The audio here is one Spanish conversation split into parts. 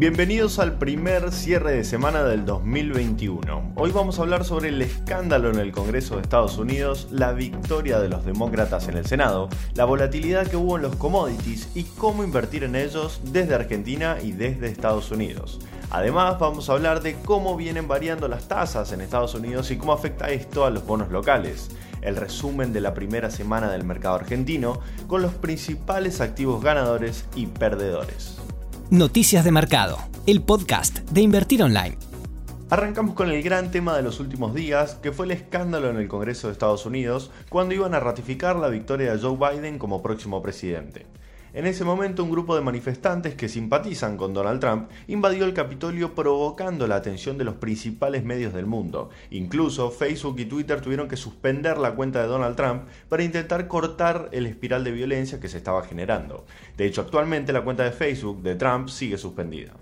Bienvenidos al primer cierre de semana del 2021. Hoy vamos a hablar sobre el escándalo en el Congreso de Estados Unidos, la victoria de los demócratas en el Senado, la volatilidad que hubo en los commodities y cómo invertir en ellos desde Argentina y desde Estados Unidos. Además vamos a hablar de cómo vienen variando las tasas en Estados Unidos y cómo afecta esto a los bonos locales el resumen de la primera semana del mercado argentino con los principales activos ganadores y perdedores. Noticias de Mercado, el podcast de Invertir Online. Arrancamos con el gran tema de los últimos días, que fue el escándalo en el Congreso de Estados Unidos cuando iban a ratificar la victoria de Joe Biden como próximo presidente. En ese momento un grupo de manifestantes que simpatizan con Donald Trump invadió el Capitolio provocando la atención de los principales medios del mundo. Incluso Facebook y Twitter tuvieron que suspender la cuenta de Donald Trump para intentar cortar el espiral de violencia que se estaba generando. De hecho, actualmente la cuenta de Facebook de Trump sigue suspendida.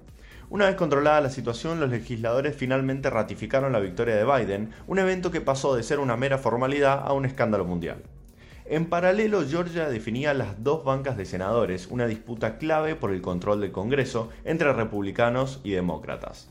Una vez controlada la situación, los legisladores finalmente ratificaron la victoria de Biden, un evento que pasó de ser una mera formalidad a un escándalo mundial. En paralelo, Georgia definía las dos bancas de senadores, una disputa clave por el control del Congreso entre republicanos y demócratas.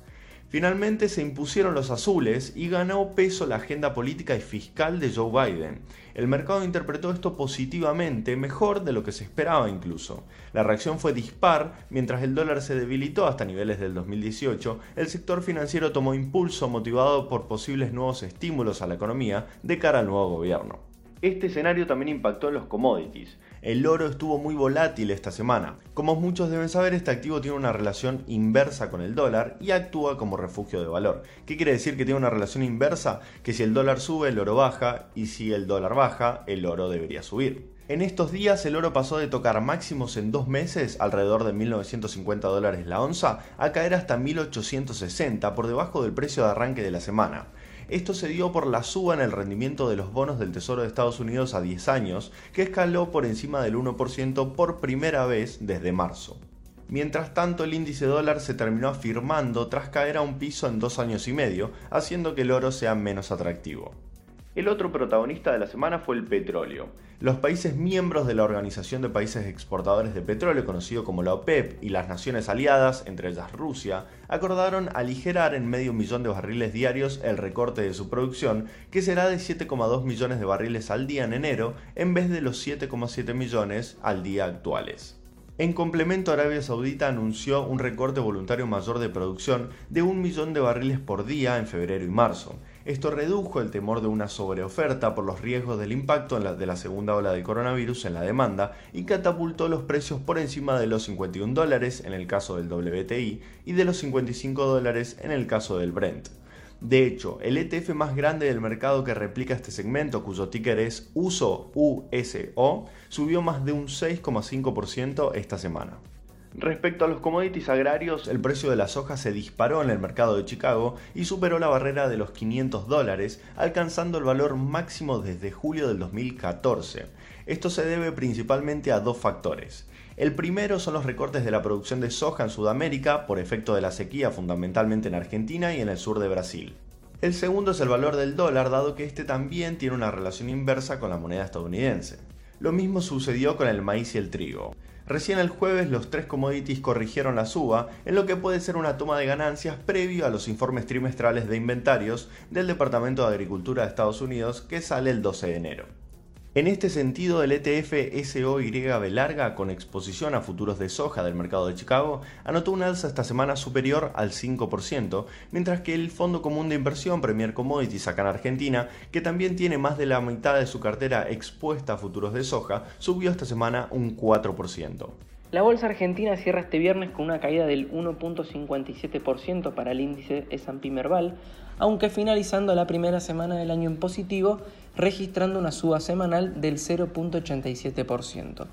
Finalmente se impusieron los azules y ganó peso la agenda política y fiscal de Joe Biden. El mercado interpretó esto positivamente, mejor de lo que se esperaba incluso. La reacción fue dispar, mientras el dólar se debilitó hasta niveles del 2018, el sector financiero tomó impulso motivado por posibles nuevos estímulos a la economía de cara al nuevo gobierno. Este escenario también impactó en los commodities. El oro estuvo muy volátil esta semana. Como muchos deben saber, este activo tiene una relación inversa con el dólar y actúa como refugio de valor. ¿Qué quiere decir que tiene una relación inversa? Que si el dólar sube, el oro baja, y si el dólar baja, el oro debería subir. En estos días el oro pasó de tocar máximos en dos meses, alrededor de 1.950 dólares la onza, a caer hasta 1.860 por debajo del precio de arranque de la semana. Esto se dio por la suba en el rendimiento de los bonos del Tesoro de Estados Unidos a 10 años, que escaló por encima del 1% por primera vez desde marzo. Mientras tanto, el índice dólar se terminó afirmando tras caer a un piso en dos años y medio, haciendo que el oro sea menos atractivo. El otro protagonista de la semana fue el petróleo. Los países miembros de la Organización de Países Exportadores de Petróleo, conocido como la OPEP, y las naciones aliadas, entre ellas Rusia, acordaron aligerar en medio millón de barriles diarios el recorte de su producción, que será de 7,2 millones de barriles al día en enero, en vez de los 7,7 millones al día actuales. En complemento, Arabia Saudita anunció un recorte voluntario mayor de producción de un millón de barriles por día en febrero y marzo. Esto redujo el temor de una sobreoferta por los riesgos del impacto de la segunda ola del coronavirus en la demanda y catapultó los precios por encima de los 51 dólares en el caso del WTI y de los 55 dólares en el caso del Brent. De hecho, el ETF más grande del mercado que replica este segmento, cuyo ticker es USO, USO, subió más de un 6,5% esta semana. Respecto a los commodities agrarios, el precio de la soja se disparó en el mercado de Chicago y superó la barrera de los 500 dólares, alcanzando el valor máximo desde julio del 2014. Esto se debe principalmente a dos factores. El primero son los recortes de la producción de soja en Sudamérica por efecto de la sequía fundamentalmente en Argentina y en el sur de Brasil. El segundo es el valor del dólar, dado que este también tiene una relación inversa con la moneda estadounidense. Lo mismo sucedió con el maíz y el trigo. Recién el jueves los tres commodities corrigieron la suba, en lo que puede ser una toma de ganancias previo a los informes trimestrales de inventarios del Departamento de Agricultura de Estados Unidos que sale el 12 de enero. En este sentido, el ETF SOYB larga, con exposición a futuros de soja del mercado de Chicago, anotó un alza esta semana superior al 5%, mientras que el Fondo Común de Inversión Premier Commodities acá en Argentina, que también tiene más de la mitad de su cartera expuesta a futuros de soja, subió esta semana un 4%. La bolsa argentina cierra este viernes con una caída del 1.57% para el índice S&P Merval, aunque finalizando la primera semana del año en positivo, registrando una suba semanal del 0.87%.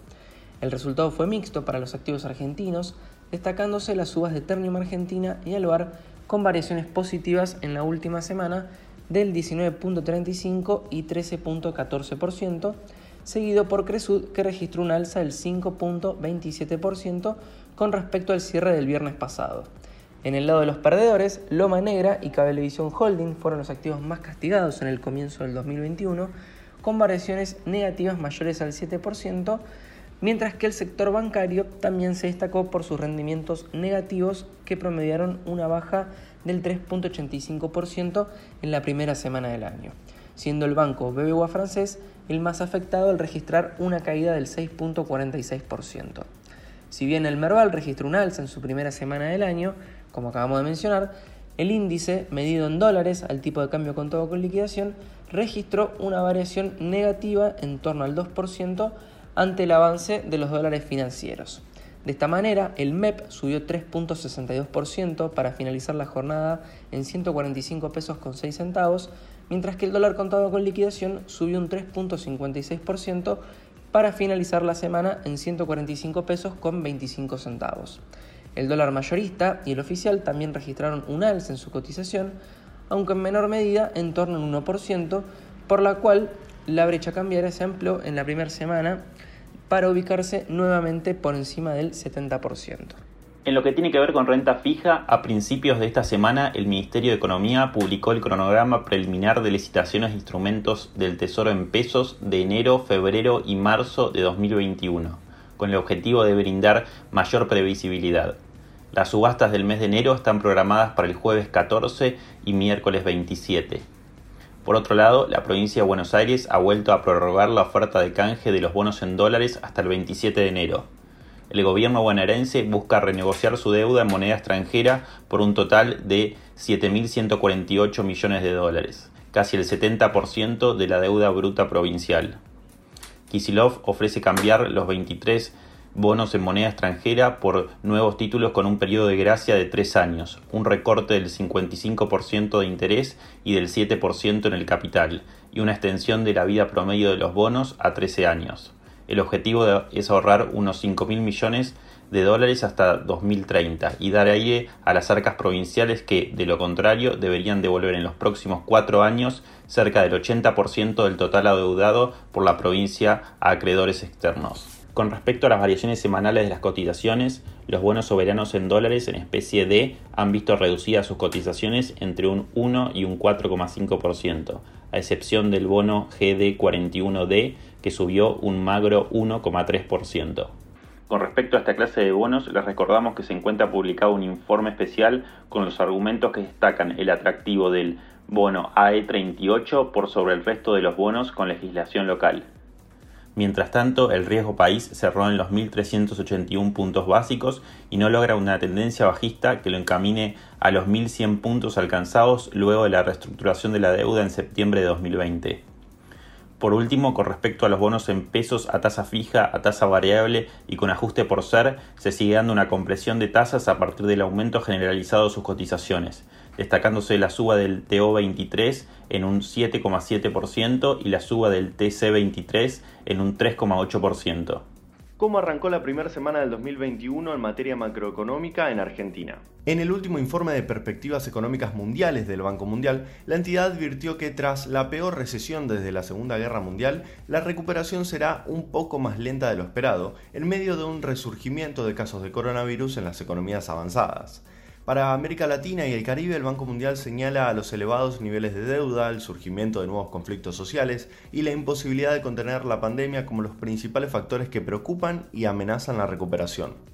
El resultado fue mixto para los activos argentinos, destacándose las subas de Ternium Argentina y Alvar con variaciones positivas en la última semana del 19.35 y 13.14%, seguido por Cresud que registró un alza del 5.27% con respecto al cierre del viernes pasado. En el lado de los perdedores, Loma Negra y Cablevisión Holding fueron los activos más castigados en el comienzo del 2021, con variaciones negativas mayores al 7%, mientras que el sector bancario también se destacó por sus rendimientos negativos que promediaron una baja del 3.85% en la primera semana del año, siendo el banco BBVA francés el más afectado al registrar una caída del 6.46%. Si bien el Merval registró un alza en su primera semana del año, como acabamos de mencionar, el índice, medido en dólares al tipo de cambio contado con liquidación, registró una variación negativa en torno al 2% ante el avance de los dólares financieros. De esta manera, el MEP subió 3.62% para finalizar la jornada en 145 pesos con 6 centavos, mientras que el dólar contado con liquidación subió un 3.56% para finalizar la semana en 145 pesos con 25 centavos. El dólar mayorista y el oficial también registraron un alza en su cotización, aunque en menor medida en torno al 1%, por la cual la brecha cambiaria se amplió en la primera semana para ubicarse nuevamente por encima del 70%. En lo que tiene que ver con renta fija, a principios de esta semana el Ministerio de Economía publicó el cronograma preliminar de licitaciones de instrumentos del Tesoro en pesos de enero, febrero y marzo de 2021, con el objetivo de brindar mayor previsibilidad. Las subastas del mes de enero están programadas para el jueves 14 y miércoles 27. Por otro lado, la provincia de Buenos Aires ha vuelto a prorrogar la oferta de canje de los bonos en dólares hasta el 27 de enero el gobierno bonaerense busca renegociar su deuda en moneda extranjera por un total de 7.148 millones de dólares, casi el 70% de la deuda bruta provincial. Kisilov ofrece cambiar los 23 bonos en moneda extranjera por nuevos títulos con un periodo de gracia de tres años, un recorte del 55% de interés y del 7% en el capital, y una extensión de la vida promedio de los bonos a 13 años. El objetivo es ahorrar unos 5 mil millones de dólares hasta 2030 y dar aire a las arcas provinciales que, de lo contrario, deberían devolver en los próximos cuatro años cerca del 80% del total adeudado por la provincia a acreedores externos. Con respecto a las variaciones semanales de las cotizaciones, los buenos soberanos en dólares en especie D han visto reducidas sus cotizaciones entre un 1 y un 4,5%, a excepción del bono GD41D que subió un magro 1,3%. Con respecto a esta clase de bonos, les recordamos que se encuentra publicado un informe especial con los argumentos que destacan el atractivo del bono AE38 por sobre el resto de los bonos con legislación local. Mientras tanto, el riesgo país cerró en los 1.381 puntos básicos y no logra una tendencia bajista que lo encamine a los 1.100 puntos alcanzados luego de la reestructuración de la deuda en septiembre de 2020. Por último, con respecto a los bonos en pesos a tasa fija, a tasa variable y con ajuste por ser, se sigue dando una compresión de tasas a partir del aumento generalizado de sus cotizaciones, destacándose la suba del TO23 en un 7,7% y la suba del TC23 en un 3,8% cómo arrancó la primera semana del 2021 en materia macroeconómica en Argentina. En el último informe de perspectivas económicas mundiales del Banco Mundial, la entidad advirtió que tras la peor recesión desde la Segunda Guerra Mundial, la recuperación será un poco más lenta de lo esperado, en medio de un resurgimiento de casos de coronavirus en las economías avanzadas. Para América Latina y el Caribe, el Banco Mundial señala los elevados niveles de deuda, el surgimiento de nuevos conflictos sociales y la imposibilidad de contener la pandemia como los principales factores que preocupan y amenazan la recuperación.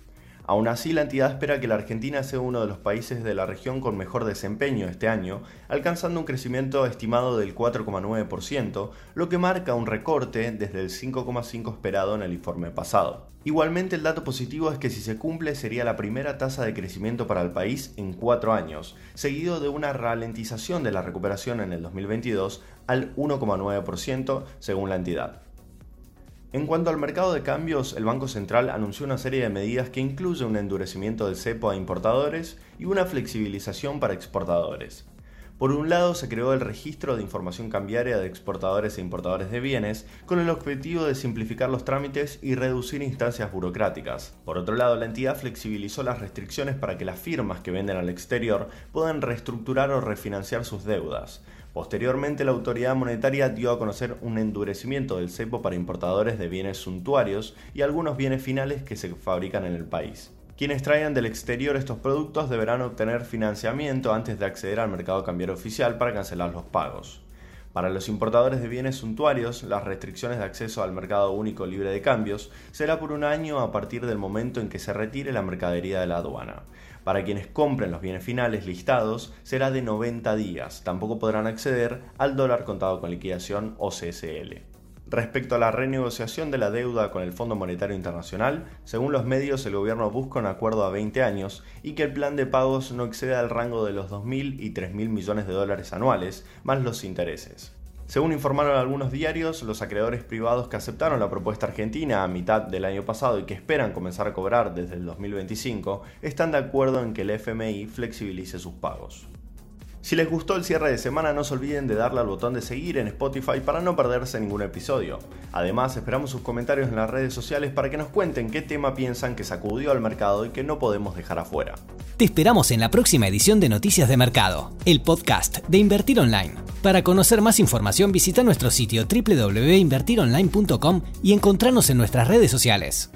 Aún así, la entidad espera que la Argentina sea uno de los países de la región con mejor desempeño este año, alcanzando un crecimiento estimado del 4,9%, lo que marca un recorte desde el 5,5% esperado en el informe pasado. Igualmente, el dato positivo es que si se cumple sería la primera tasa de crecimiento para el país en cuatro años, seguido de una ralentización de la recuperación en el 2022 al 1,9% según la entidad. En cuanto al mercado de cambios, el Banco Central anunció una serie de medidas que incluye un endurecimiento del cepo a importadores y una flexibilización para exportadores. Por un lado, se creó el registro de información cambiaria de exportadores e importadores de bienes, con el objetivo de simplificar los trámites y reducir instancias burocráticas. Por otro lado, la entidad flexibilizó las restricciones para que las firmas que venden al exterior puedan reestructurar o refinanciar sus deudas. Posteriormente, la autoridad monetaria dio a conocer un endurecimiento del cepo para importadores de bienes suntuarios y algunos bienes finales que se fabrican en el país. Quienes traigan del exterior estos productos deberán obtener financiamiento antes de acceder al mercado cambiario oficial para cancelar los pagos. Para los importadores de bienes suntuarios, las restricciones de acceso al mercado único libre de cambios será por un año a partir del momento en que se retire la mercadería de la aduana. Para quienes compren los bienes finales listados será de 90 días. Tampoco podrán acceder al dólar contado con liquidación o CSL. Respecto a la renegociación de la deuda con el Fondo Monetario Internacional, según los medios el gobierno busca un acuerdo a 20 años y que el plan de pagos no exceda el rango de los 2.000 y 3.000 millones de dólares anuales, más los intereses. Según informaron algunos diarios, los acreedores privados que aceptaron la propuesta argentina a mitad del año pasado y que esperan comenzar a cobrar desde el 2025 están de acuerdo en que el FMI flexibilice sus pagos. Si les gustó el cierre de semana no se olviden de darle al botón de seguir en Spotify para no perderse ningún episodio. Además esperamos sus comentarios en las redes sociales para que nos cuenten qué tema piensan que sacudió al mercado y que no podemos dejar afuera. Te esperamos en la próxima edición de Noticias de Mercado, el podcast de Invertir Online. Para conocer más información visita nuestro sitio www.invertironline.com y encontrarnos en nuestras redes sociales.